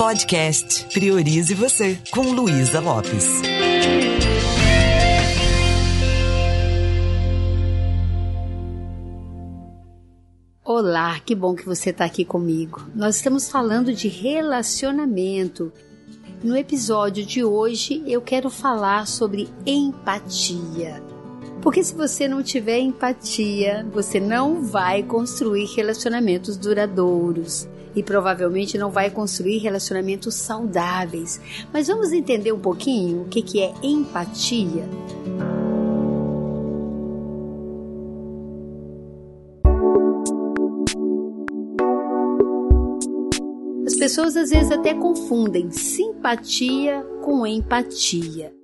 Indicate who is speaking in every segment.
Speaker 1: Podcast Priorize Você, com Luísa Lopes.
Speaker 2: Olá, que bom que você está aqui comigo. Nós estamos falando de relacionamento. No episódio de hoje eu quero falar sobre empatia. Porque se você não tiver empatia, você não vai construir relacionamentos duradouros e provavelmente não vai construir relacionamentos saudáveis. Mas vamos entender um pouquinho o que, que é empatia? As pessoas às vezes até confundem simpatia com empatia.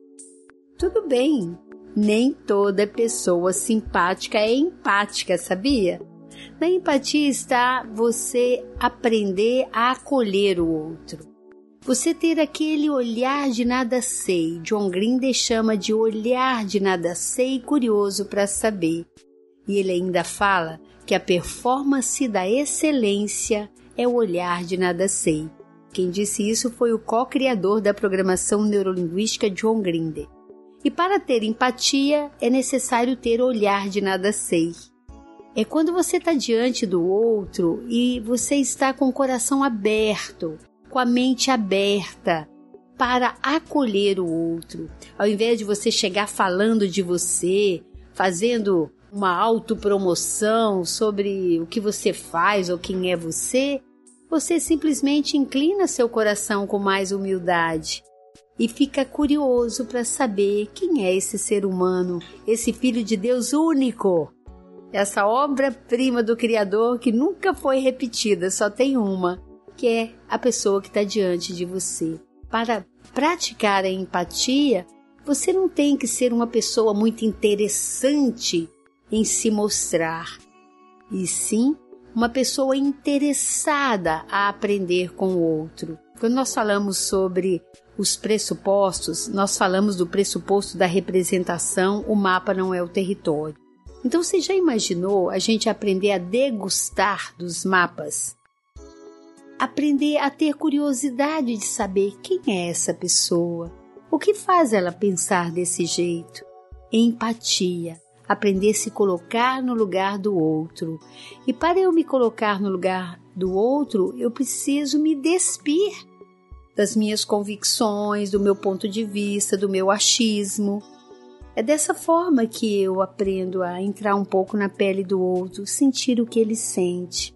Speaker 2: Tudo bem, nem toda pessoa simpática é empática, sabia? Na empatia está você aprender a acolher o outro. Você ter aquele olhar de nada sei. John Grinder chama de olhar de nada sei curioso para saber. E ele ainda fala que a performance da excelência é o olhar de nada sei. Quem disse isso foi o co-criador da programação neurolinguística John Grinder. E para ter empatia é necessário ter olhar de nada sei. É quando você está diante do outro e você está com o coração aberto, com a mente aberta para acolher o outro. Ao invés de você chegar falando de você, fazendo uma autopromoção sobre o que você faz ou quem é você, você simplesmente inclina seu coração com mais humildade e fica curioso para saber quem é esse ser humano, esse filho de Deus único. Essa obra-prima do Criador que nunca foi repetida, só tem uma, que é a pessoa que está diante de você. Para praticar a empatia, você não tem que ser uma pessoa muito interessante em se mostrar, e sim uma pessoa interessada a aprender com o outro. Quando nós falamos sobre os pressupostos, nós falamos do pressuposto da representação, o mapa não é o território. Então você já imaginou a gente aprender a degustar dos mapas? Aprender a ter curiosidade de saber quem é essa pessoa, o que faz ela pensar desse jeito? Empatia, aprender a se colocar no lugar do outro. E para eu me colocar no lugar do outro, eu preciso me despir das minhas convicções, do meu ponto de vista, do meu achismo. É dessa forma que eu aprendo a entrar um pouco na pele do outro, sentir o que ele sente.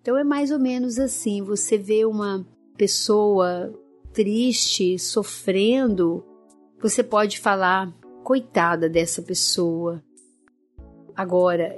Speaker 2: Então é mais ou menos assim: você vê uma pessoa triste, sofrendo, você pode falar, coitada dessa pessoa. Agora,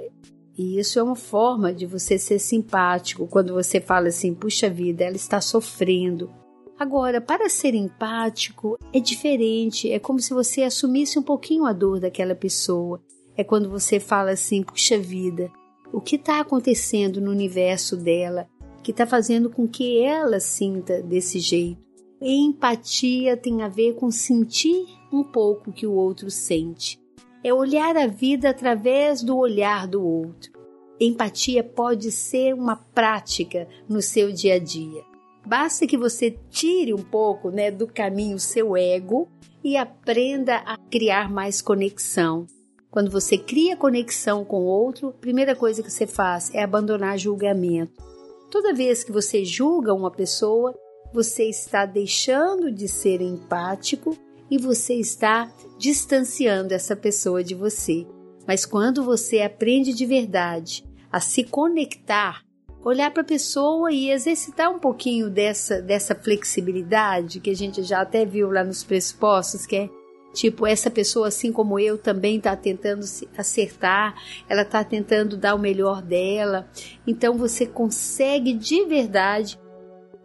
Speaker 2: isso é uma forma de você ser simpático quando você fala assim: puxa vida, ela está sofrendo. Agora, para ser empático é diferente, é como se você assumisse um pouquinho a dor daquela pessoa. É quando você fala assim: puxa vida, o que está acontecendo no universo dela que está fazendo com que ela sinta desse jeito? Empatia tem a ver com sentir um pouco o que o outro sente. É olhar a vida através do olhar do outro. Empatia pode ser uma prática no seu dia a dia. Basta que você tire um pouco né, do caminho seu ego e aprenda a criar mais conexão. Quando você cria conexão com o outro, a primeira coisa que você faz é abandonar julgamento. Toda vez que você julga uma pessoa, você está deixando de ser empático e você está distanciando essa pessoa de você. Mas quando você aprende de verdade a se conectar olhar para a pessoa e exercitar um pouquinho dessa, dessa flexibilidade que a gente já até viu lá nos pressupostos, que é tipo, essa pessoa, assim como eu, também está tentando se acertar, ela está tentando dar o melhor dela. Então você consegue de verdade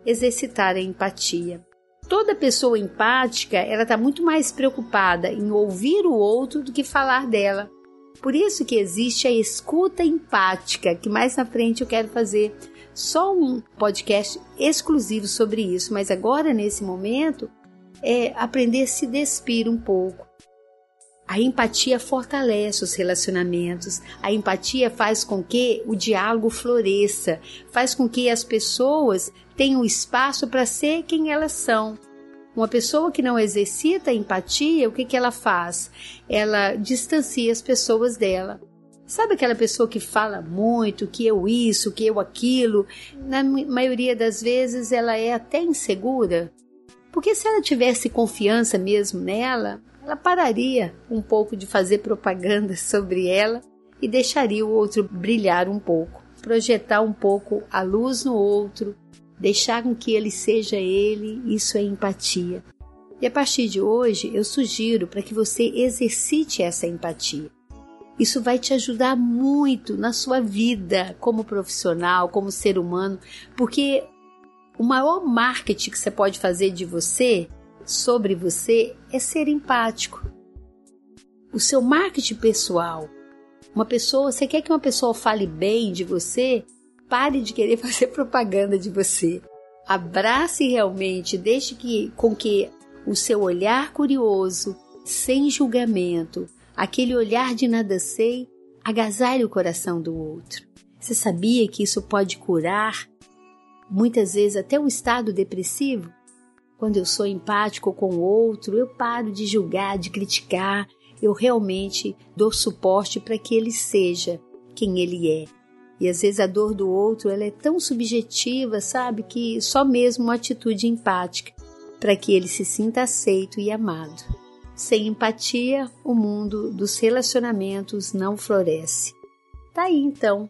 Speaker 2: exercitar a empatia. Toda pessoa empática, ela está muito mais preocupada em ouvir o outro do que falar dela. Por isso que existe a escuta empática, que mais na frente eu quero fazer só um podcast exclusivo sobre isso, mas agora nesse momento é aprender a se despir um pouco. A empatia fortalece os relacionamentos. A empatia faz com que o diálogo floresça, faz com que as pessoas tenham espaço para ser quem elas são. Uma pessoa que não exercita empatia, o que, que ela faz? Ela distancia as pessoas dela. Sabe aquela pessoa que fala muito, que eu isso, que eu aquilo? Na maioria das vezes ela é até insegura. Porque se ela tivesse confiança mesmo nela, ela pararia um pouco de fazer propaganda sobre ela e deixaria o outro brilhar um pouco, projetar um pouco a luz no outro, deixar com que ele seja ele, isso é empatia. E a partir de hoje, eu sugiro para que você exercite essa empatia. Isso vai te ajudar muito na sua vida como profissional, como ser humano, porque o maior marketing que você pode fazer de você sobre você é ser empático. O seu marketing pessoal. Uma pessoa, você quer que uma pessoa fale bem de você? Pare de querer fazer propaganda de você. Abrace realmente, deixe que com que o seu olhar curioso, sem julgamento, aquele olhar de nada sei, agasalhe o coração do outro. Você sabia que isso pode curar muitas vezes até o estado depressivo? Quando eu sou empático com o outro, eu paro de julgar, de criticar, eu realmente dou suporte para que ele seja quem ele é. E às vezes a dor do outro ela é tão subjetiva, sabe, que só mesmo uma atitude empática para que ele se sinta aceito e amado. Sem empatia, o mundo dos relacionamentos não floresce. Tá aí então.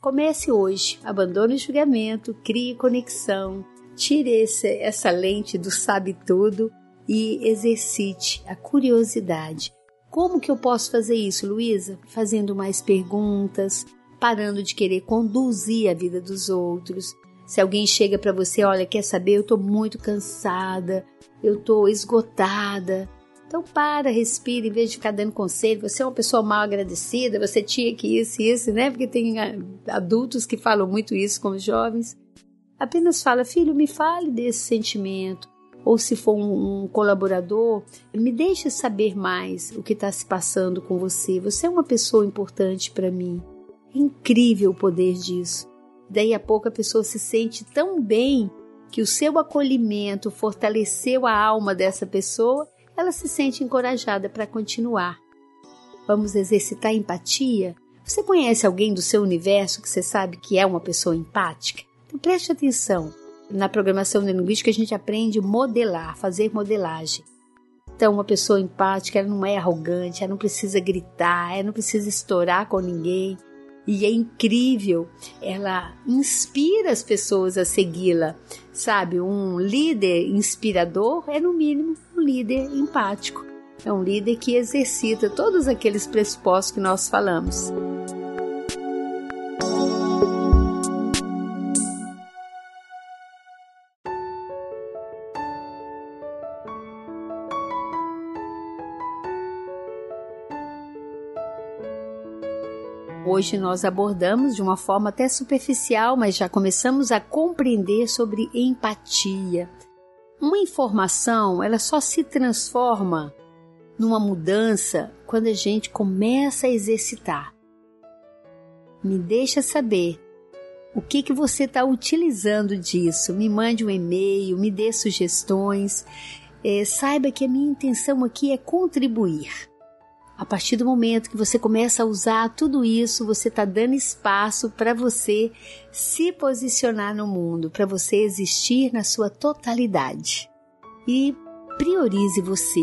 Speaker 2: Comece hoje, abandone o julgamento, crie conexão, Tire esse, essa lente do sabe tudo e exercite a curiosidade. Como que eu posso fazer isso, Luísa? Fazendo mais perguntas, parando de querer conduzir a vida dos outros. Se alguém chega para você, olha, quer saber, eu estou muito cansada, eu estou esgotada. Então para, respira, em vez de ficar dando conselho. Você é uma pessoa mal agradecida, você tinha que isso e isso, né? Porque tem adultos que falam muito isso com os jovens. Apenas fala, filho, me fale desse sentimento. Ou se for um, um colaborador, me deixe saber mais o que está se passando com você. Você é uma pessoa importante para mim. É incrível o poder disso. Daí a pouco a pessoa se sente tão bem que o seu acolhimento fortaleceu a alma dessa pessoa, ela se sente encorajada para continuar. Vamos exercitar empatia? Você conhece alguém do seu universo que você sabe que é uma pessoa empática? Então preste atenção. Na programação linguística a gente aprende modelar, fazer modelagem. Então, uma pessoa empática, ela não é arrogante, ela não precisa gritar, ela não precisa estourar com ninguém. E é incrível, ela inspira as pessoas a segui-la. Sabe, um líder inspirador é, no mínimo, um líder empático. É um líder que exercita todos aqueles pressupostos que nós falamos. Hoje nós abordamos de uma forma até superficial, mas já começamos a compreender sobre empatia. Uma informação, ela só se transforma numa mudança quando a gente começa a exercitar. Me deixa saber o que que você está utilizando disso. Me mande um e-mail, me dê sugestões. É, saiba que a minha intenção aqui é contribuir. A partir do momento que você começa a usar tudo isso, você está dando espaço para você se posicionar no mundo, para você existir na sua totalidade. E priorize você,